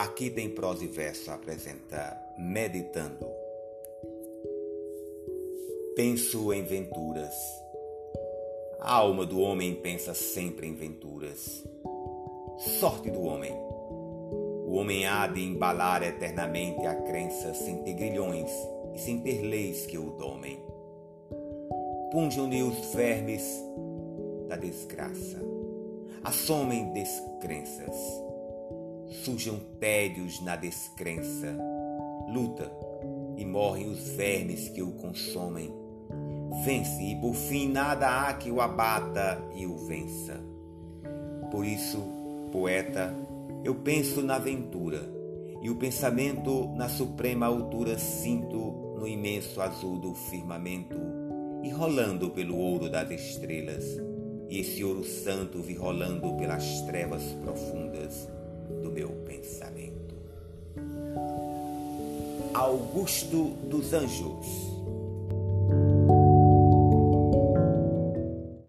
Aqui tem prosa e verso a apresentar, meditando. Penso em venturas. A alma do homem pensa sempre em venturas. Sorte do homem. O homem há de embalar eternamente a crença sem ter grilhões e sem ter leis que o domem. Punjam-lhe os vermes da desgraça. Assomem descrenças Surjam tédios na descrença, luta e morrem os vermes que o consomem. Vence e por fim nada há que o abata e o vença. Por isso, poeta, eu penso na ventura e o pensamento na suprema altura sinto no imenso azul do firmamento e rolando pelo ouro das estrelas e esse ouro santo vi rolando pelas trevas profundas meu pensamento. Augusto dos Anjos